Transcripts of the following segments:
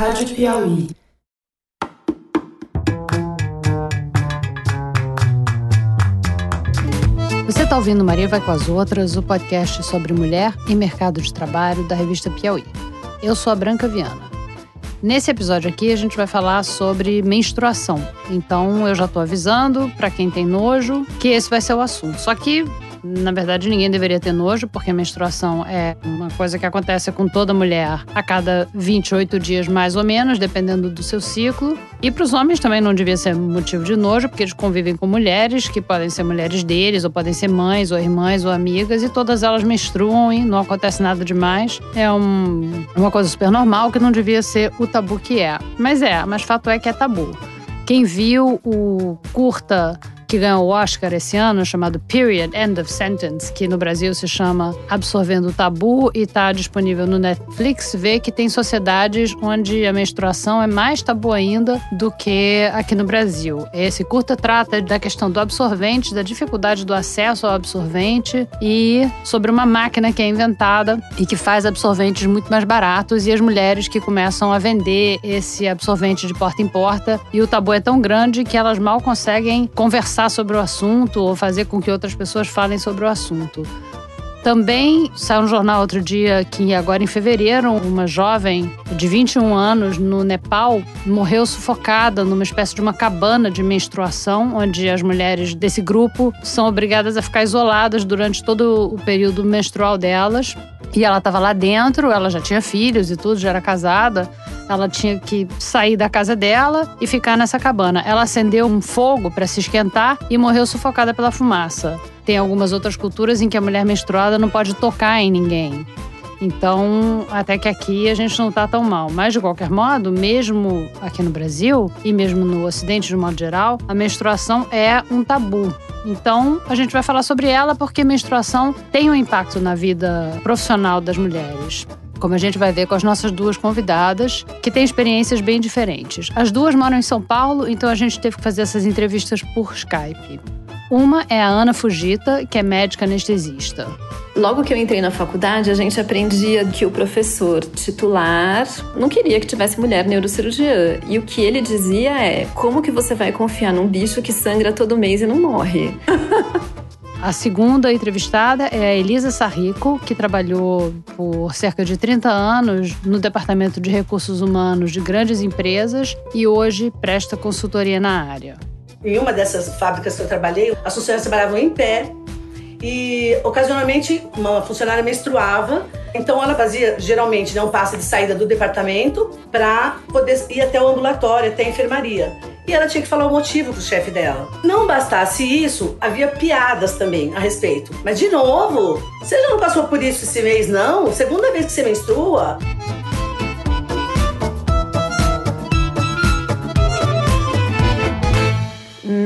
Rádio Piauí. Você está ouvindo Maria Vai com as Outras, o podcast sobre mulher e mercado de trabalho da revista Piauí. Eu sou a Branca Viana. Nesse episódio aqui a gente vai falar sobre menstruação. Então eu já estou avisando para quem tem nojo que esse vai ser o assunto. Só que na verdade, ninguém deveria ter nojo, porque a menstruação é uma coisa que acontece com toda mulher a cada 28 dias, mais ou menos, dependendo do seu ciclo. E para os homens também não devia ser motivo de nojo, porque eles convivem com mulheres, que podem ser mulheres deles, ou podem ser mães, ou irmãs, ou amigas, e todas elas menstruam e não acontece nada demais. É um, uma coisa super normal que não devia ser o tabu que é. Mas é, mas fato é que é tabu. Quem viu o curta que ganhou o Oscar esse ano, chamado Period End of Sentence, que no Brasil se chama Absorvendo o Tabu e está disponível no Netflix, vê que tem sociedades onde a menstruação é mais tabu ainda do que aqui no Brasil. Esse curta trata da questão do absorvente, da dificuldade do acesso ao absorvente e sobre uma máquina que é inventada e que faz absorventes muito mais baratos e as mulheres que começam a vender esse absorvente de porta em porta e o tabu é tão grande que elas mal conseguem conversar conversar sobre o assunto ou fazer com que outras pessoas falem sobre o assunto. Também saiu no jornal outro dia que agora em fevereiro uma jovem de 21 anos no Nepal morreu sufocada numa espécie de uma cabana de menstruação, onde as mulheres desse grupo são obrigadas a ficar isoladas durante todo o período menstrual delas. E ela estava lá dentro, ela já tinha filhos e tudo, já era casada. Ela tinha que sair da casa dela e ficar nessa cabana. Ela acendeu um fogo para se esquentar e morreu sufocada pela fumaça. Tem algumas outras culturas em que a mulher menstruada não pode tocar em ninguém. Então, até que aqui a gente não está tão mal. Mas, de qualquer modo, mesmo aqui no Brasil e mesmo no Ocidente de modo geral, a menstruação é um tabu. Então, a gente vai falar sobre ela porque menstruação tem um impacto na vida profissional das mulheres como a gente vai ver com as nossas duas convidadas, que têm experiências bem diferentes. As duas moram em São Paulo, então a gente teve que fazer essas entrevistas por Skype. Uma é a Ana Fugita, que é médica anestesista. Logo que eu entrei na faculdade, a gente aprendia que o professor titular não queria que tivesse mulher neurocirurgiã. E o que ele dizia é: como que você vai confiar num bicho que sangra todo mês e não morre? A segunda entrevistada é a Elisa Sarrico, que trabalhou por cerca de 30 anos no Departamento de Recursos Humanos de grandes empresas e hoje presta consultoria na área. Em uma dessas fábricas que eu trabalhei, as funcionárias trabalhavam em pé e ocasionalmente uma funcionária menstruava. Então ela fazia geralmente né, um passe de saída do departamento para poder ir até o ambulatório, até a enfermaria e ela tinha que falar o motivo pro chefe dela. Não bastasse isso, havia piadas também a respeito. Mas de novo, você já não passou por isso esse mês, não? Segunda vez que você menstrua?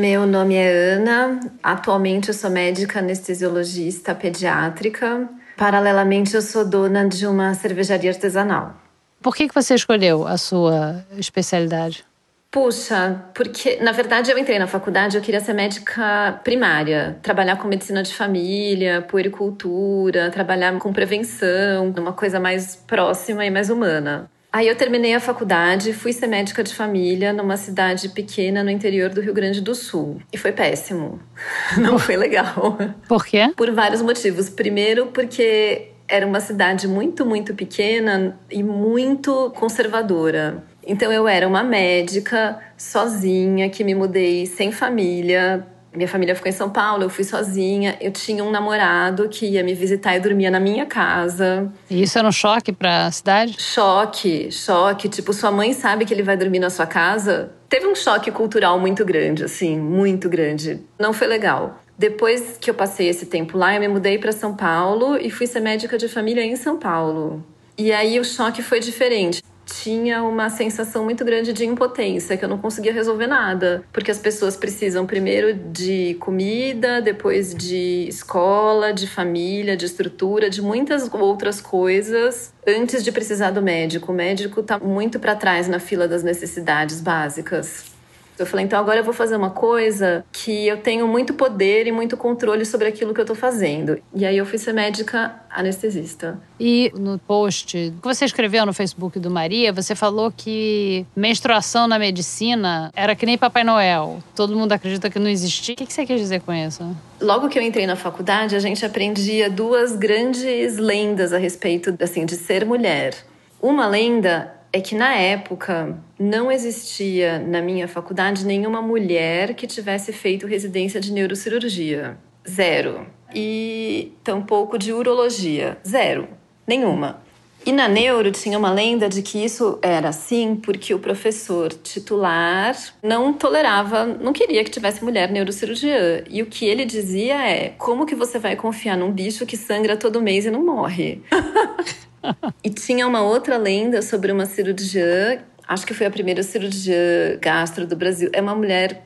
Meu nome é Ana. Atualmente eu sou médica anestesiologista pediátrica. Paralelamente, eu sou dona de uma cervejaria artesanal. Por que, que você escolheu a sua especialidade? Puxa, porque na verdade eu entrei na faculdade, eu queria ser médica primária, trabalhar com medicina de família, puericultura, trabalhar com prevenção, uma coisa mais próxima e mais humana. Aí eu terminei a faculdade, fui ser médica de família numa cidade pequena no interior do Rio Grande do Sul. E foi péssimo. Não foi legal. Por quê? Por vários motivos. Primeiro, porque era uma cidade muito, muito pequena e muito conservadora. Então eu era uma médica sozinha que me mudei sem família. Minha família ficou em São Paulo, eu fui sozinha. Eu tinha um namorado que ia me visitar e dormia na minha casa. E isso era um choque para a cidade? Choque, choque. Tipo, sua mãe sabe que ele vai dormir na sua casa. Teve um choque cultural muito grande, assim, muito grande. Não foi legal. Depois que eu passei esse tempo lá, eu me mudei para São Paulo e fui ser médica de família em São Paulo. E aí o choque foi diferente tinha uma sensação muito grande de impotência, que eu não conseguia resolver nada, porque as pessoas precisam primeiro de comida, depois de escola, de família, de estrutura, de muitas outras coisas antes de precisar do médico. O médico está muito para trás na fila das necessidades básicas. Eu falei, então agora eu vou fazer uma coisa que eu tenho muito poder e muito controle sobre aquilo que eu tô fazendo. E aí eu fui ser médica anestesista. E no post que você escreveu no Facebook do Maria, você falou que menstruação na medicina era que nem Papai Noel. Todo mundo acredita que não existia. O que você quer dizer com isso? Logo que eu entrei na faculdade, a gente aprendia duas grandes lendas a respeito assim, de ser mulher. Uma lenda é que na época não existia na minha faculdade nenhuma mulher que tivesse feito residência de neurocirurgia. Zero. E tampouco de urologia. Zero. Nenhuma. E na neuro tinha uma lenda de que isso era assim porque o professor titular não tolerava, não queria que tivesse mulher neurocirurgiã. E o que ele dizia é: como que você vai confiar num bicho que sangra todo mês e não morre? e tinha uma outra lenda sobre uma cirurgiã, acho que foi a primeira cirurgiã gastro do Brasil. É uma mulher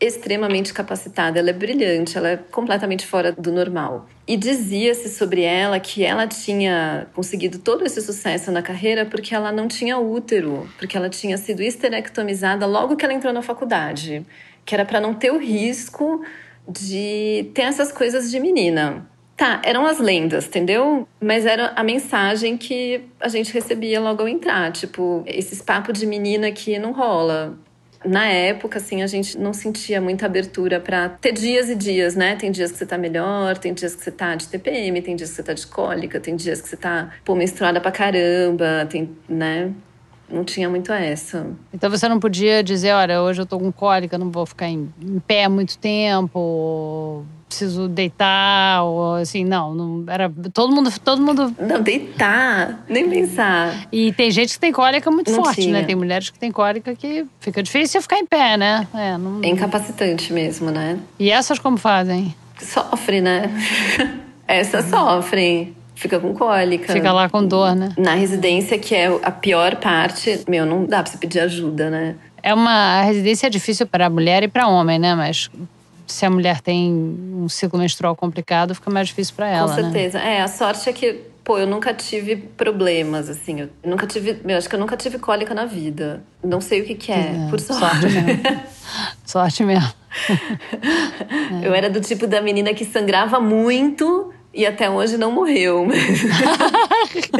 extremamente capacitada, ela é brilhante, ela é completamente fora do normal. E dizia-se sobre ela que ela tinha conseguido todo esse sucesso na carreira porque ela não tinha útero, porque ela tinha sido esterectomizada logo que ela entrou na faculdade, que era para não ter o risco de ter essas coisas de menina. Tá, eram as lendas, entendeu? Mas era a mensagem que a gente recebia logo ao entrar. Tipo, esses papos de menina que não rola. Na época, assim, a gente não sentia muita abertura para ter dias e dias, né? Tem dias que você tá melhor, tem dias que você tá de TPM, tem dias que você tá de cólica, tem dias que você tá, pô, menstruada pra caramba, tem, né? Não tinha muito essa. Então você não podia dizer, olha, hoje eu tô com cólica, não vou ficar em, em pé muito tempo preciso deitar, ou assim, não, não era todo mundo, todo mundo. Não, deitar, nem pensar. E tem gente que tem cólica muito não forte, né? tinha. né? Tem mulheres que têm cólica que fica difícil ficar em pé, né? É, não... é incapacitante mesmo, né? E essas como fazem? Sofre, né? Essas sofrem fica com cólica. Fica lá com dor, né? Na residência, que é a pior parte, meu, não dá pra você pedir ajuda, né? É uma a residência é difícil para mulher e para homem, né? Mas se a mulher tem um ciclo menstrual complicado, fica mais difícil para ela. Com né? certeza. Né? É, a sorte é que, pô, eu nunca tive problemas, assim. Eu nunca tive. Eu acho que eu nunca tive cólica na vida. Não sei o que, que é, é por sorte. Sorte mesmo. sorte mesmo. é. Eu era do tipo da menina que sangrava muito e até hoje não morreu. Mas,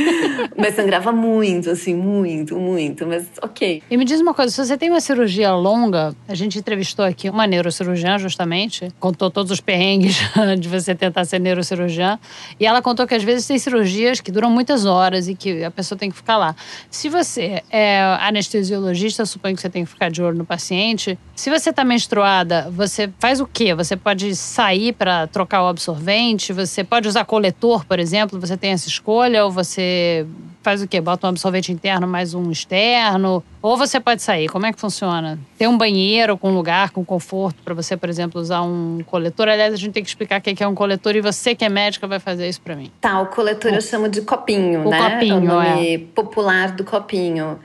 mas sangrava muito, assim, muito, muito. Mas ok. E me diz uma coisa: se você tem uma cirurgia longa, a gente entrevistou aqui uma neurocirurgiã, justamente, contou todos os perrengues de você tentar ser neurocirurgiã. E ela contou que às vezes tem cirurgias que duram muitas horas e que a pessoa tem que ficar lá. Se você é anestesiologista, suponho que você tem que ficar de olho no paciente. Se você está menstruada, você faz o quê? Você pode sair para trocar o absorvente? Você pode pode usar coletor, por exemplo, você tem essa escolha, ou você faz o quê? Bota um absorvente interno mais um externo, ou você pode sair. Como é que funciona? Tem um banheiro com lugar, com conforto para você, por exemplo, usar um coletor. Aliás, a gente tem que explicar o que é um coletor e você que é médica vai fazer isso para mim. Tá, o coletor o, eu chamo de copinho, o né? Copinho, o nome é. popular do copinho.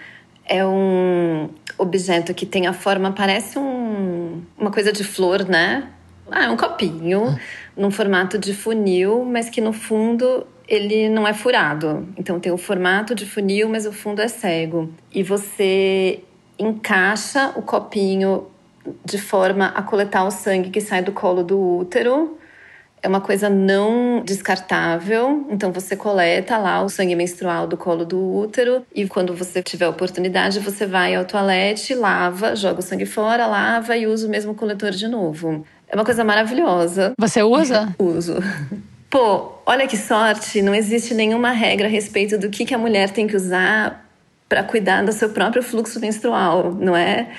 É um objeto que tem a forma, parece um, uma coisa de flor, né? Ah, é um copinho. Ah num formato de funil, mas que no fundo ele não é furado. Então tem o formato de funil, mas o fundo é cego. E você encaixa o copinho de forma a coletar o sangue que sai do colo do útero. É uma coisa não descartável, então você coleta lá o sangue menstrual do colo do útero e quando você tiver oportunidade, você vai ao toalete, lava, joga o sangue fora, lava e usa o mesmo coletor de novo. É uma coisa maravilhosa. Você usa? Uso. Pô, olha que sorte, não existe nenhuma regra a respeito do que, que a mulher tem que usar para cuidar do seu próprio fluxo menstrual, não é?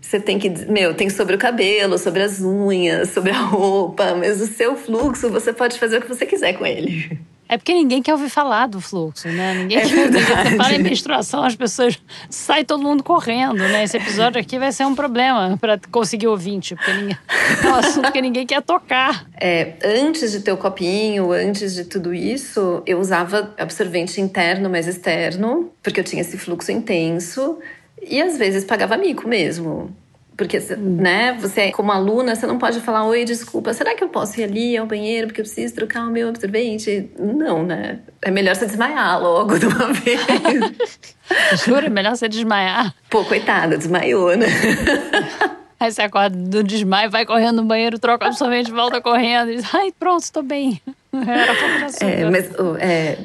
Você tem que, meu, tem sobre o cabelo, sobre as unhas, sobre a roupa, mas o seu fluxo você pode fazer o que você quiser com ele. É porque ninguém quer ouvir falar do fluxo, né? Ninguém é quer ouvir. Você fala em menstruação, as pessoas sai todo mundo correndo, né? Esse episódio aqui vai ser um problema para conseguir ouvinte, porque ninguém, é um assunto que ninguém quer tocar. É, antes de ter o copinho, antes de tudo isso, eu usava absorvente interno, mas externo, porque eu tinha esse fluxo intenso. E às vezes pagava mico mesmo. Porque, né, você, como aluna, você não pode falar, oi, desculpa, será que eu posso ir ali ao banheiro porque eu preciso trocar o meu absorvente? Não, né? É melhor você desmaiar logo de uma vez. Jura? É melhor você desmaiar? Pô, coitada, desmaiou, né? Aí você acorda do desmaio, vai correndo no banheiro, troca absolutamente, volta correndo e diz, ai, pronto, estou bem. Era pouco de açúcar. É, mas é,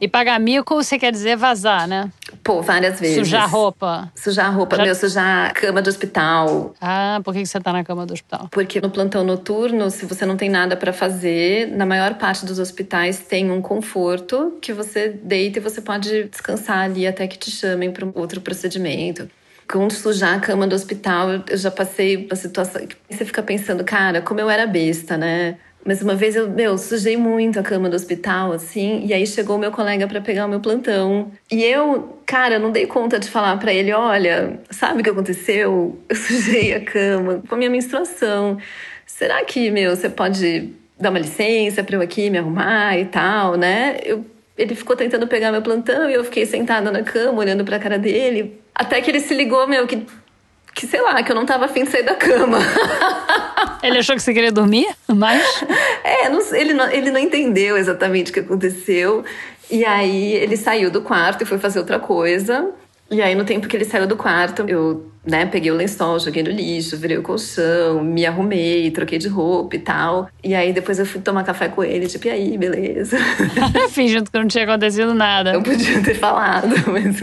E pagar mico, você quer dizer vazar, né? pô, várias vezes. Sujar roupa. Sujar roupa, Já- meu, sujar cama do hospital. Ah, por que você tá na cama do hospital? Porque no plantão noturno, se você não tem nada pra fazer, na maior parte dos hospitais tem um conforto que você deita e você pode descansar ali até que te chamem para um outro procedimento. Com sujar a cama do hospital, eu já passei uma situação que você fica pensando, cara, como eu era besta, né? Mas uma vez eu, meu, sujei muito a cama do hospital, assim, e aí chegou meu colega pra pegar o meu plantão. E eu, cara, não dei conta de falar pra ele: olha, sabe o que aconteceu? Eu sujei a cama com a minha menstruação. Será que, meu, você pode dar uma licença pra eu aqui me arrumar e tal, né? Eu, ele ficou tentando pegar meu plantão e eu fiquei sentada na cama, olhando pra cara dele. Até que ele se ligou, meu, que, que sei lá, que eu não tava afim de sair da cama. Ele achou que você queria dormir? Mas. É, não ele, não, ele não entendeu exatamente o que aconteceu. E aí ele saiu do quarto e foi fazer outra coisa. E aí, no tempo que ele saiu do quarto, eu né, peguei o lençol, joguei no lixo, virei o colchão, me arrumei, troquei de roupa e tal. E aí depois eu fui tomar café com ele, tipo, e aí, beleza? Fingindo que não tinha acontecido nada. Eu podia ter falado, mas.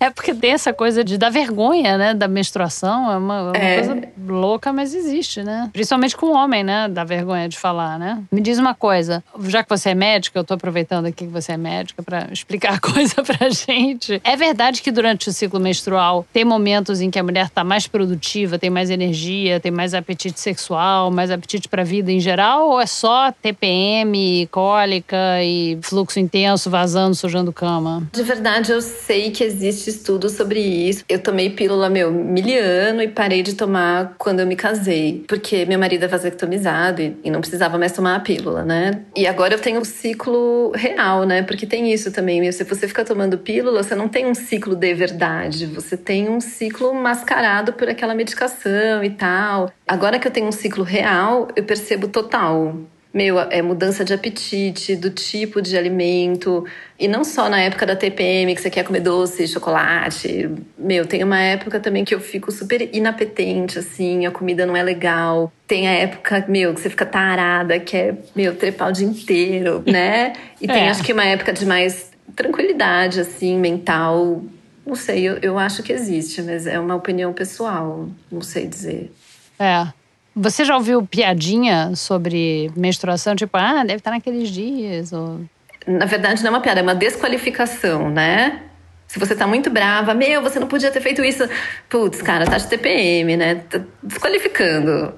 É porque tem essa coisa de dar vergonha, né? Da menstruação. É uma, é uma É. coisa louca, mas existe, né? Principalmente com o homem, né? Dá vergonha de falar, né? Me diz uma coisa. Já que você é médica, eu tô aproveitando aqui que você é médica pra explicar a coisa pra gente. É verdade que durante o ciclo menstrual tem momentos em que a mulher tá mais produtiva, tem mais energia, tem mais apetite sexual, mais apetite pra vida em geral? Ou é só TPM, cólica e fluxo intenso, vazando, sujando cama? De verdade, eu sei que existe estudo sobre isso. Eu tomei pílula, meu, miliano e parei de tomar quando eu me casei. Porque meu marido é vasectomizado e, não precisava mais tomar a pílula, né? E agora eu tenho um ciclo real, né? Porque tem isso também. Se você ficar tomando pílula, você não tem um ciclo de verdade. Você tem um ciclo mascarado por aquela medicação e tal. Agora que eu tenho um ciclo real, eu percebo total. Meu, é mudança de apetite, do tipo de alimento. E não só na época da TPM, que você quer comer doce, chocolate. Meu, tem uma época também que eu fico super inapetente, assim, a comida não é legal. Tem a época, meu, que você fica tarada, que é, meu, trepar o dia inteiro, né? E tem, É. acho que, uma época de mais tranquilidade, assim, mental. Não sei, eu, eu acho que existe, mas é uma opinião pessoal. Não sei dizer. É. Você já ouviu piadinha sobre menstruação? Tipo, ah, deve estar naqueles dias. Ou... Na verdade, não é uma piada, é uma desqualificação, né? Se você tá muito brava, meu, você não podia ter feito isso. Putz, cara, tá de TPM, né? Tá desqualificando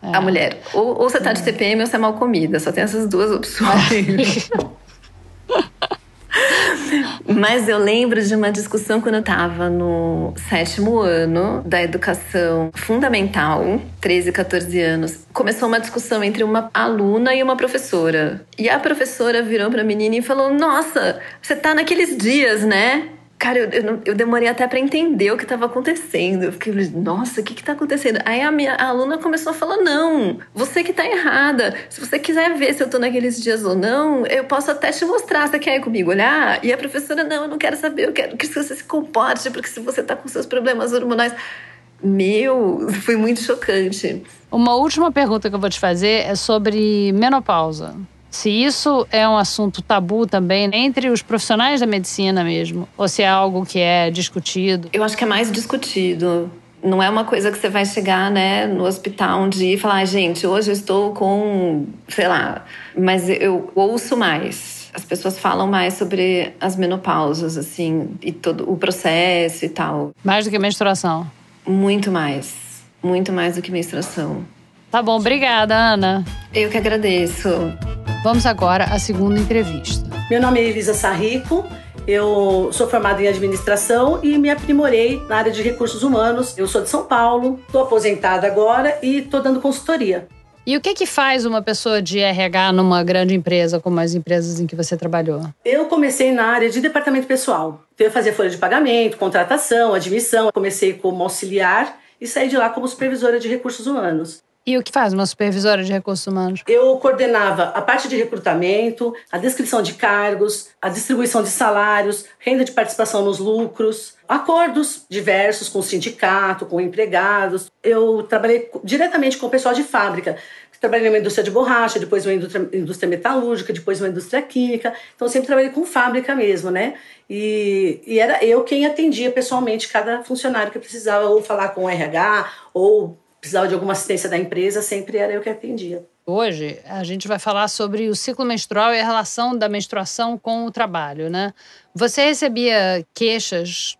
a mulher. Ou, ou você tá de TPM ou você é mal comida. Só tem essas duas opções. Mas eu lembro de uma discussão quando eu tava no sétimo ano da educação fundamental, 13, 14 anos. Começou uma discussão entre uma aluna e uma professora. E a professora virou pra menina e falou: Nossa, você tá naqueles dias, né? Cara, eu, eu, eu demorei até pra entender o que tava acontecendo. Eu fiquei, nossa, o que que tá acontecendo? Aí a minha a aluna começou a falar: não, você que tá errada. Se você quiser ver se eu tô naqueles dias ou não, eu posso até te mostrar. Você quer ir comigo olhar? E a professora: não, eu não quero saber, eu quero que você se comporte, porque se você tá com seus problemas hormonais. Meu, foi muito chocante. Uma última pergunta que eu vou te fazer é sobre menopausa. Se isso é um assunto tabu também entre os profissionais da medicina mesmo, ou se é algo que é discutido. Eu acho que é mais discutido. Não é uma coisa que você vai chegar, né, no hospital um dia e falar, "Ai, gente, hoje eu estou com, sei lá, mas eu ouço mais. As pessoas falam mais sobre as menopausas, assim, e todo o processo e tal. Mais do que menstruação. Muito mais. Muito mais do que menstruação. Tá bom, obrigada, Ana. Eu que agradeço. Vamos agora à segunda entrevista. Meu nome é Elisa Sarrico, eu sou formada em administração e me aprimorei na área de recursos humanos. Eu sou de São Paulo, estou aposentada agora e estou dando consultoria. E o que que faz uma pessoa de RH numa grande empresa como as empresas em que você trabalhou? Eu comecei na área de departamento pessoal. Então eu fazia folha de pagamento, contratação, admissão. Comecei como auxiliar e saí de lá como supervisora de recursos humanos. E o que faz uma supervisora de recursos humanos? Eu coordenava a parte de recrutamento, a descrição de cargos, a distribuição de salários, renda de participação nos lucros, acordos diversos com o sindicato, com empregados. Eu trabalhei diretamente com o pessoal de fábrica. Trabalhei numa indústria de borracha, depois uma indústria, metalúrgica, depois uma indústria química. Então, sempre trabalhei com fábrica mesmo, né? E, e era eu quem atendia pessoalmente cada funcionário que precisava ou falar com o RH ou precisava de alguma assistência da empresa, sempre era eu que atendia. Hoje a gente vai falar sobre o ciclo menstrual e a relação da menstruação com o trabalho, né? Você recebia queixas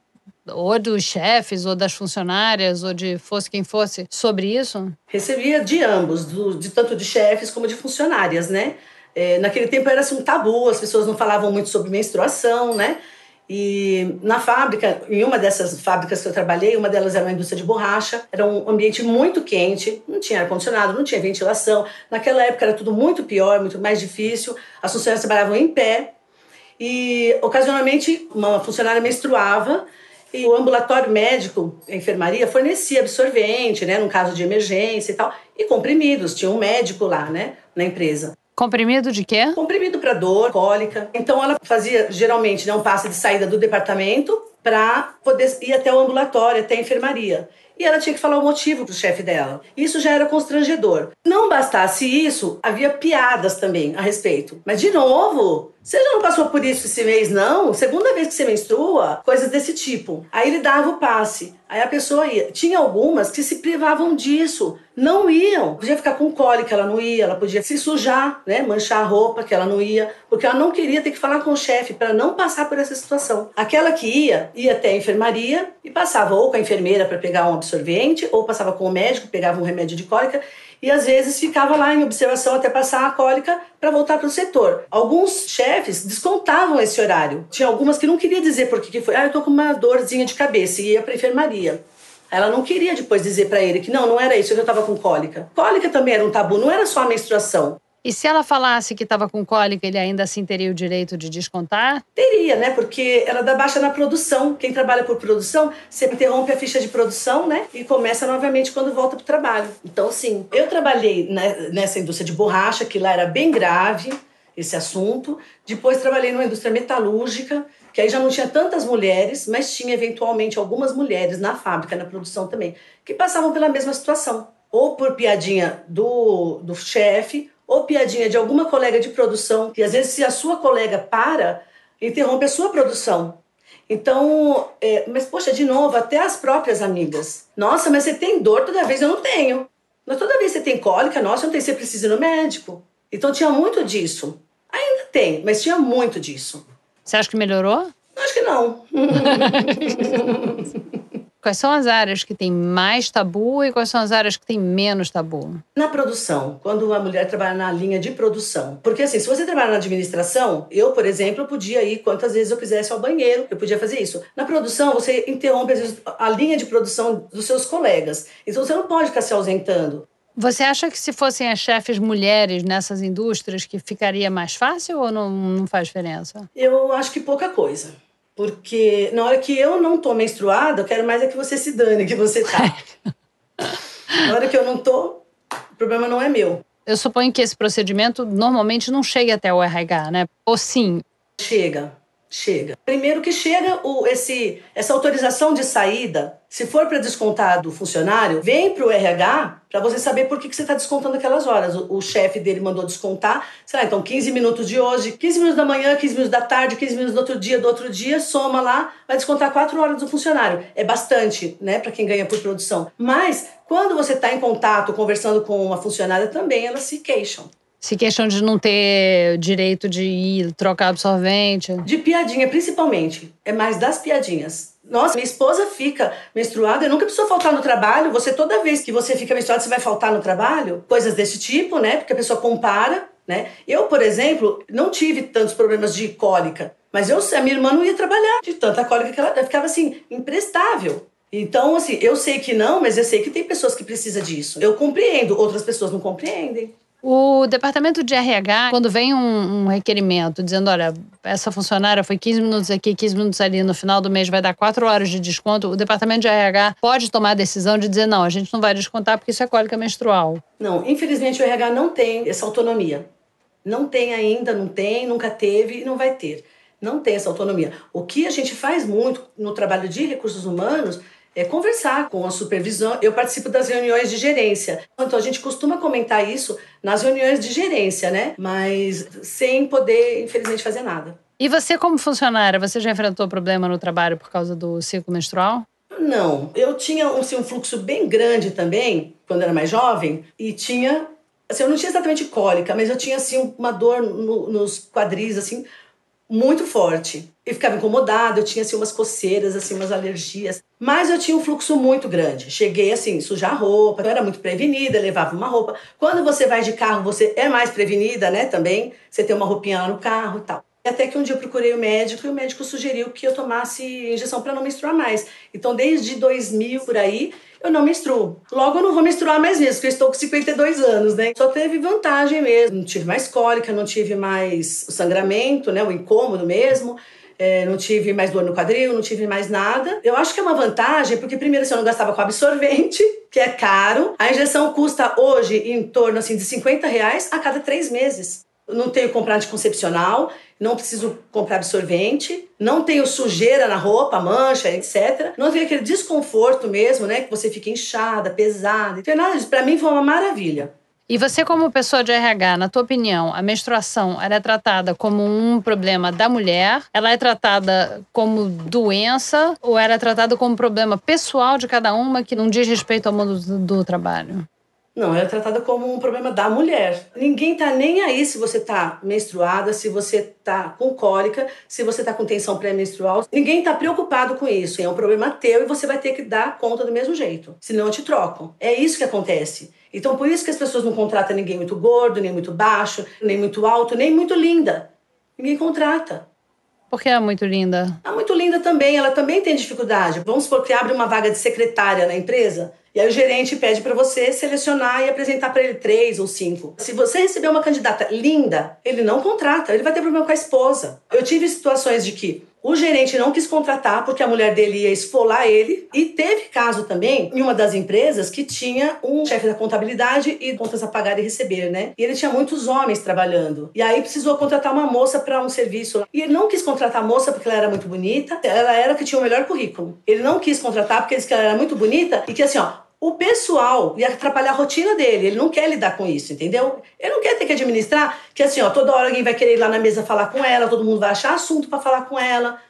ou dos chefes, ou das funcionárias, ou de fosse quem fosse, sobre isso? Recebia de ambos, do, de tanto de chefes como de funcionárias, né? É, naquele tempo era assim, um tabu, as pessoas não falavam muito sobre menstruação, né? E na fábrica, em uma dessas fábricas que eu trabalhei, uma delas era uma indústria de borracha, era um ambiente muito quente, não tinha ar-condicionado, não tinha ventilação. Naquela época era tudo muito pior, muito mais difícil. As funcionárias trabalhavam em pé e, ocasionalmente, uma funcionária menstruava e o ambulatório médico, a enfermaria, fornecia absorvente, né, num caso de emergência e tal, e comprimidos. Tinha um médico lá, né, na empresa. Comprimido de quê? Comprimido para dor, cólica. Então ela fazia geralmente né, um passe de saída do departamento para poder ir até o ambulatório, até a enfermaria. E ela tinha que falar o motivo para o chefe dela. Isso já era constrangedor. Não bastasse isso, havia piadas também a respeito. Mas, de novo, você já não passou por isso esse mês, não? Segunda vez que você menstrua? Coisas desse tipo. Aí ele dava o passe. Aí a pessoa ia. Tinha algumas que se privavam disso. Não iam. Podia ficar com cólica, ela não ia. Ela podia se sujar, né? Manchar a roupa, que ela não ia. Porque ela não queria ter que falar com o chefe para não passar por essa situação. Aquela que ia, ia até a enfermaria e passava ou com a enfermeira para pegar um absorvente, ou passava com o médico, pegava um remédio de cólica e às vezes ficava lá em observação até passar a cólica para voltar para o setor. Alguns chefes descontavam esse horário. Tinha algumas que não queria dizer por que, que foi. Ah, eu tô com uma dorzinha de cabeça e ia para enfermaria. Ela não queria depois dizer para ele que não, não era isso, eu estava com cólica. Cólica também era um tabu, não era só a menstruação. E se ela falasse que estava com cólica, ele ainda assim teria o direito de descontar? Teria, né? Porque ela dá baixa na produção. Quem trabalha por produção, você interrompe a ficha de produção, né? E começa novamente quando volta para o trabalho. Então, sim, eu trabalhei nessa indústria de borracha, que lá era bem grave esse assunto. Depois trabalhei numa indústria metalúrgica, que aí já não tinha tantas mulheres, mas tinha eventualmente algumas mulheres na fábrica, na produção também, que passavam pela mesma situação. Ou por piadinha do, do chefe, ou piadinha de alguma colega de produção, que às vezes se a sua colega para, interrompe a sua produção. Então, é, mas poxa, de novo, até as próprias amigas. Nossa, mas você tem dor toda vez? Eu não tenho. Mas toda vez você tem cólica, nossa, não tem, você precisa ir no médico. Então tinha muito disso. Ainda tem, mas tinha muito disso. Você acha que melhorou? Acho que não. Quais são as áreas que têm mais tabu e quais são as áreas que têm menos tabu? Na produção, quando a mulher trabalha na linha de produção. Porque assim, se você trabalha na administração, eu, por exemplo, podia ir quantas vezes eu quisesse ao banheiro, eu podia fazer isso. Na produção, você interrompe às vezes, a linha de produção dos seus colegas. Então você não pode ficar se ausentando. Você acha que se fossem as chefes mulheres nessas indústrias que ficaria mais fácil ou não, não faz diferença? Eu acho que pouca coisa. Porque na hora que eu não tô menstruada, eu quero mais é que você se dane, que você tá. na hora que eu não tô, o problema não é meu. Eu suponho que esse procedimento normalmente não chegue até o RH, né? Ou sim? Chega, chega. Primeiro que chega o, esse, essa autorização de saída se for para descontar do funcionário, vem para o RH para você saber por que, que você está descontando aquelas horas. O, o chefe dele mandou descontar, sei lá, então 15 minutos de hoje, 15 minutos da manhã, 15 minutos da tarde, 15 minutos do outro dia, do outro dia, soma lá, vai descontar 4 horas do funcionário. É bastante, né, para quem ganha por produção. Mas quando você está em contato, conversando com uma funcionária também, elas se queixam. Se queixam de não ter direito de ir trocar absorvente. De piadinha, principalmente. É mais das piadinhas. Nossa, minha esposa fica menstruada, eu nunca preciso faltar no trabalho. Você, toda vez que você fica menstruada, você vai faltar no trabalho? Coisas desse tipo, né? Porque a pessoa compara, né? Eu, por exemplo, não tive tantos problemas de cólica. Mas eu, a minha irmã não ia trabalhar de tanta cólica que ela, ela ficava assim, imprestável. Então, assim, eu sei que não, mas eu sei que tem pessoas que precisam disso. Eu compreendo, outras pessoas não compreendem. O departamento de RH, quando vem um, um, requerimento dizendo, olha, essa funcionária foi 15 minutos aqui, 15 minutos ali, no final do mês vai dar 4 horas de desconto, o departamento de RH pode tomar a decisão de dizer, não, a gente não vai descontar porque isso é cólica menstrual. Não, infelizmente o RH não tem essa autonomia. Não tem ainda, não tem, nunca teve e não vai ter. Não tem essa autonomia. O que a gente faz muito no trabalho de recursos humanos é conversar com a supervisão. Eu participo das reuniões de gerência. Então a gente costuma comentar isso nas reuniões de gerência, né? Mas sem poder, infelizmente, fazer nada. E você, como funcionária, você já enfrentou problema no trabalho por causa do ciclo menstrual? Não. Eu tinha assim, um fluxo bem grande também, quando era mais jovem, e tinha. Assim, eu não tinha exatamente cólica, mas eu tinha assim, uma dor no, nos quadris, assim, muito forte. Eu ficava incomodada, eu tinha assim umas coceiras, assim umas alergias, mas eu tinha um fluxo muito grande. Cheguei assim, sujar roupa, eu era muito prevenida, levava uma roupa. Quando você vai de carro, você é mais prevenida, né, também. Você tem uma roupinha lá no carro e tal. Até que um dia eu procurei o médico e o médico sugeriu que eu tomasse injeção para não menstruar mais. Então, desde 2000 por aí, eu não menstruo. Logo eu não vou menstruar mais mesmo, porque eu estou com 52 anos, né? Só teve vantagem mesmo. Não tive mais cólica, não tive mais o sangramento, né? O incômodo mesmo. É, não tive mais dor no quadril, não tive mais nada. Eu acho que é uma vantagem, porque primeiro assim, eu não gastava com absorvente, que é caro. A injeção custa hoje em torno assim, de 50 reais a cada três meses. Não tenho que comprar anticoncepcional, não preciso comprar absorvente, não tenho sujeira na roupa, mancha, etc. Não tenho aquele desconforto mesmo, né? Que você fica inchada, pesada. Tem nada disso. Pra mim foi uma maravilha. E você, como pessoa de RH, na tua opinião, a menstruação ela é tratada como um problema da mulher? Ela é tratada como doença ou ela é tratada como problema pessoal de cada uma que não diz respeito ao mundo do, do trabalho? Não, ela é tratada como um problema da mulher. Ninguém tá nem aí se você tá menstruada, se você tá com cólica, se você tá com tensão pré-menstrual. Ninguém tá preocupado com isso. É um problema teu e você vai ter que dar conta do mesmo jeito. Senão te trocam. É isso que acontece. Então por isso que as pessoas não contratam ninguém muito gordo, nem muito baixo, nem muito alto, nem muito linda. Ninguém contrata. Porque é muito linda. É muito linda também, ela também tem dificuldade. Vamos supor que abre uma vaga de secretária na empresa. E aí o gerente pede para você selecionar e apresentar para ele três ou cinco. Se você receber uma candidata linda, ele não contrata, ele vai ter problema com a esposa. Eu tive situações de que o gerente não quis contratar porque a mulher dele ia esfolar ele. E teve caso também em uma das empresas que tinha um chefe da contabilidade e contas a pagar e receber, né? E ele tinha muitos homens trabalhando. E aí precisou contratar uma moça para um serviço. E ele não quis contratar a moça porque ela era muito bonita. Ela era que tinha o melhor currículo. Ele não quis contratar porque ele disse que ela era muito bonita e que assim, ó, o pessoal ia atrapalhar a rotina dele. Ele não quer lidar com isso, entendeu? Ele não quer ter que administrar que assim, ó, toda hora alguém vai querer ir lá na mesa falar com ela, todo mundo vai achar assunto para falar com ela.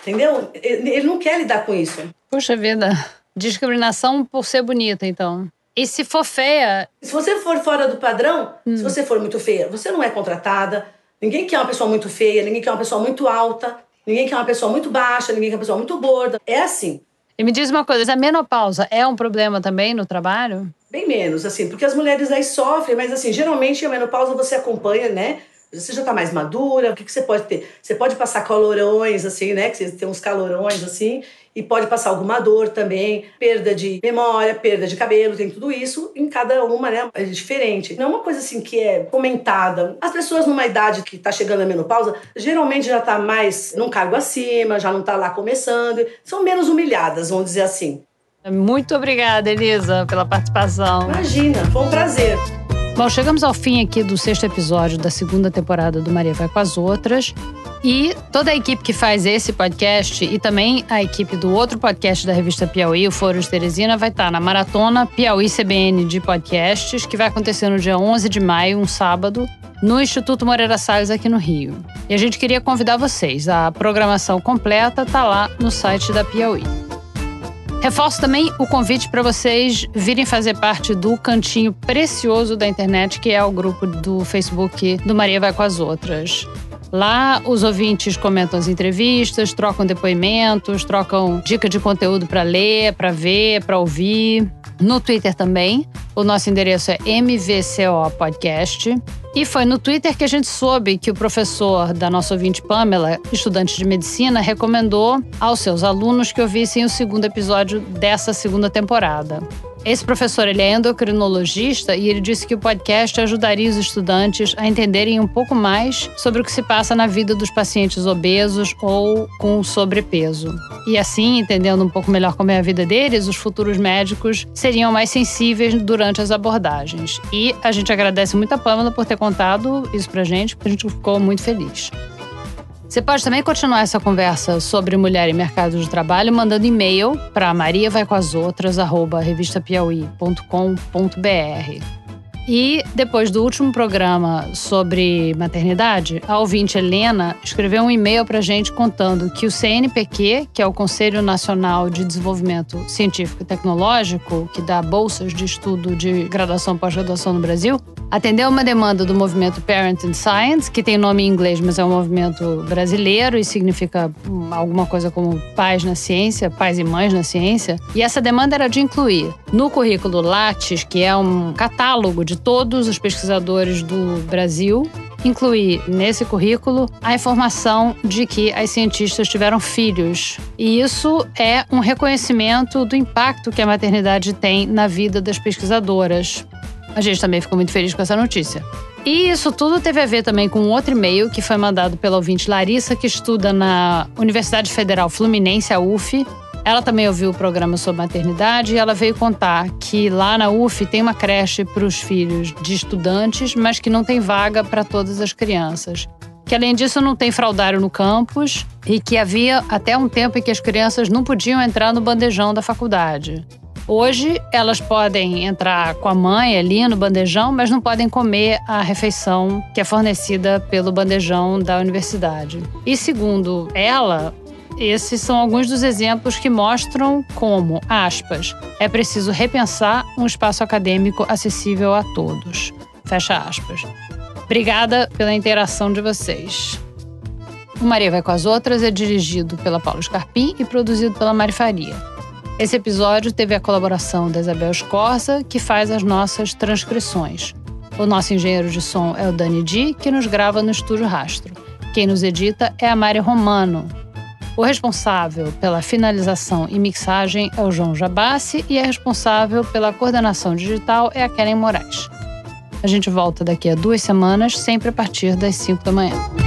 Entendeu? Ele não quer lidar com isso. Puxa vida. Discriminação por ser bonita, então. E se for feia? Se você for fora do padrão, hum. se você for muito feia, você não é contratada. Ninguém quer uma pessoa muito feia, ninguém quer uma pessoa muito alta, ninguém quer uma pessoa muito baixa, ninguém quer uma pessoa muito gorda. É assim. E me diz uma coisa, a menopausa é um problema também no trabalho? Bem menos, assim, porque as mulheres aí sofrem, mas assim, geralmente a menopausa você acompanha, né? Você já tá mais madura, o que, que você pode ter? Você pode passar calorões, assim, né? Que você tem uns calorões, assim, e pode passar alguma dor também, perda de memória, perda de cabelo, tem tudo isso em cada uma, né? É diferente. Não é uma coisa assim que é comentada. As pessoas numa idade que tá chegando a menopausa, geralmente já tá mais num cargo acima, já não tá lá começando, são menos humilhadas, vamos dizer assim. Muito obrigada, Elisa, pela participação. Imagina, foi um prazer. Bom, chegamos ao fim aqui do sexto episódio da segunda temporada do Maria Vai com as Outras. E toda a equipe que faz esse podcast e também a equipe do outro podcast da revista Piauí, o Foro de Teresina, vai estar na Maratona Piauí CBN de podcasts, que vai acontecer no dia 11 de maio, um sábado, no Instituto Moreira Salles, aqui no Rio. E a gente queria convidar vocês. A programação completa está lá no site da Piauí. Reforço também o convite para vocês virem fazer parte do cantinho precioso da internet, que é o grupo do Facebook do Maria Vai com as Outras. Lá, os ouvintes comentam as entrevistas, trocam depoimentos, trocam dica de conteúdo para ler, para ver, para ouvir. No Twitter também. O nosso endereço é MVCO Podcast. E foi no Twitter que a gente soube que o professor da nossa ouvinte Pamela, estudante de medicina, recomendou aos seus alunos que ouvissem o segundo episódio dessa segunda temporada. Esse professor ele é endocrinologista e ele disse que o podcast ajudaria os estudantes a entenderem um pouco mais sobre o que se passa na vida dos pacientes obesos ou com sobrepeso. E assim, entendendo um pouco melhor como é a vida deles, os futuros médicos seriam mais sensíveis durante as abordagens. E a gente agradece muito a Pamela por ter contado isso pra gente, porque a gente ficou muito feliz. Você pode também continuar essa conversa sobre mulher e mercado de trabalho mandando e-mail para mariavaicoasotras@revistapiauí.com.br. E depois do último programa sobre maternidade, a ouvinte Helena escreveu um e-mail para a gente contando que o CNPq, que é o Conselho Nacional de Desenvolvimento Científico e Tecnológico, que dá bolsas de estudo de graduação e pós-graduação no Brasil, atendeu uma demanda do movimento Parent in Science, que tem nome em inglês, mas é um movimento brasileiro e significa alguma coisa como pais na ciência, pais e mães na ciência. E essa demanda era de incluir no currículo Lattes, que é um catálogo de de todos os pesquisadores do Brasil, incluir nesse currículo a informação de que as cientistas tiveram filhos. E isso é um reconhecimento do impacto que a maternidade tem na vida das pesquisadoras. A gente também ficou muito feliz com essa notícia. E isso tudo teve a ver também com outro e-mail que foi mandado pela ouvinte Larissa, que estuda na Universidade Federal Fluminense, a UF, ela também ouviu o programa sobre maternidade e ela veio contar que lá na UF tem uma creche para os filhos de estudantes, mas que não tem vaga para todas as crianças. Que além disso não tem fraldário no campus e que havia até um tempo em que as crianças não podiam entrar no bandejão da faculdade. Hoje elas podem entrar com a mãe ali no bandejão, mas não podem comer a refeição que é fornecida pelo bandejão da universidade. E segundo ela, esses são alguns dos exemplos que mostram como, aspas, é preciso repensar um espaço acadêmico acessível a todos. Fecha aspas. Obrigada pela interação de vocês. O Maria Vai com as Outras é dirigido pela Paula Scarpim e produzido pela Mari Faria. Esse episódio teve a colaboração da Isabel Escorza, que faz as nossas transcrições. O nosso engenheiro de som é o Dani Di, que nos grava no Estúdio Rastro. Quem nos edita é a Mari Romano, o responsável pela finalização e mixagem é o João Jabassi e a responsável pela coordenação digital é a Karen Moraes. A gente volta daqui a duas semanas, sempre a partir das 5 da manhã.